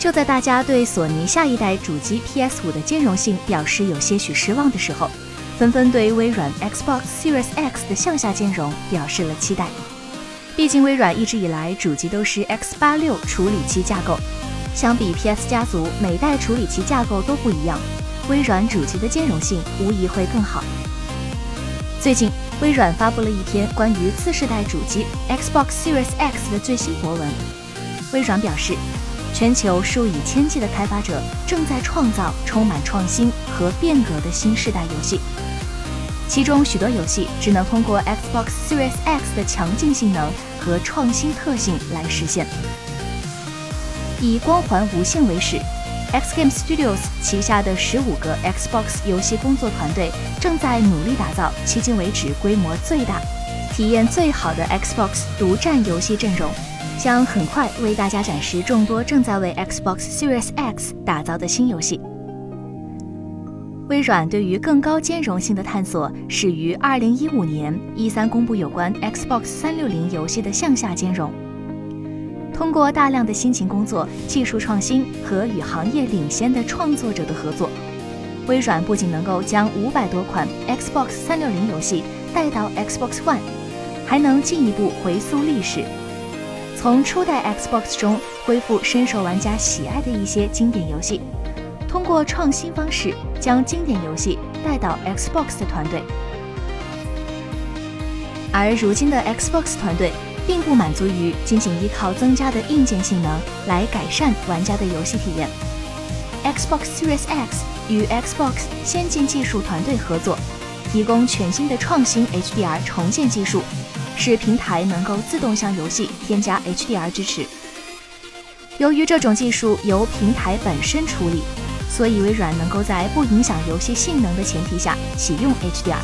就在大家对索尼下一代主机 PS5 的兼容性表示有些许失望的时候，纷纷对微软 Xbox Series X 的向下兼容表示了期待。毕竟微软一直以来主机都是 X86 处理器架构，相比 PS 家族每代处理器架构都不一样，微软主机的兼容性无疑会更好。最近，微软发布了一篇关于次世代主机 Xbox Series X 的最新博文。微软表示，全球数以千计的开发者正在创造充满创新和变革的新世代游戏。其中许多游戏只能通过 Xbox Series X 的强劲性能和创新特性来实现。以《光环无限》为始，X Game Studios 旗下的十五个 Xbox 游戏工作团队正在努力打造迄今为止规模最大、体验最好的 Xbox 独占游戏阵容，将很快为大家展示众多正在为 Xbox Series X 打造的新游戏。微软对于更高兼容性的探索始于2015年一三公布有关 Xbox 360游戏的向下兼容。通过大量的辛勤工作、技术创新和与行业领先的创作者的合作，微软不仅能够将五百多款 Xbox 360游戏带到 Xbox One，还能进一步回溯历史，从初代 Xbox 中恢复深受玩家喜爱的一些经典游戏。通过创新方式将经典游戏带到 Xbox 的团队，而如今的 Xbox 团队并不满足于仅仅依靠增加的硬件性能来改善玩家的游戏体验。Xbox Series X 与 Xbox 先进技术团队合作，提供全新的创新 HDR 重建技术，是平台能够自动向游戏添加 HDR 支持。由于这种技术由平台本身处理。所以，微软能够在不影响游戏性能的前提下启用 HDR，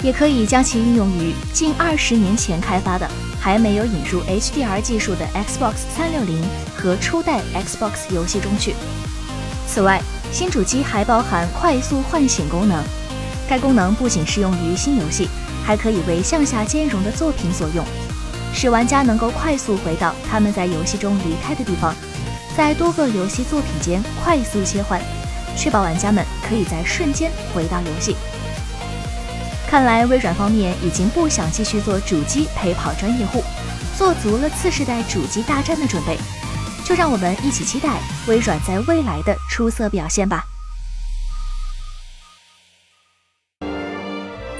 也可以将其应用于近二十年前开发的还没有引入 HDR 技术的 Xbox 360和初代 Xbox 游戏中去。此外，新主机还包含快速唤醒功能，该功能不仅适用于新游戏，还可以为向下兼容的作品所用，使玩家能够快速回到他们在游戏中离开的地方。在多个游戏作品间快速切换，确保玩家们可以在瞬间回到游戏。看来微软方面已经不想继续做主机陪跑专业户，做足了次世代主机大战的准备。就让我们一起期待微软在未来的出色表现吧。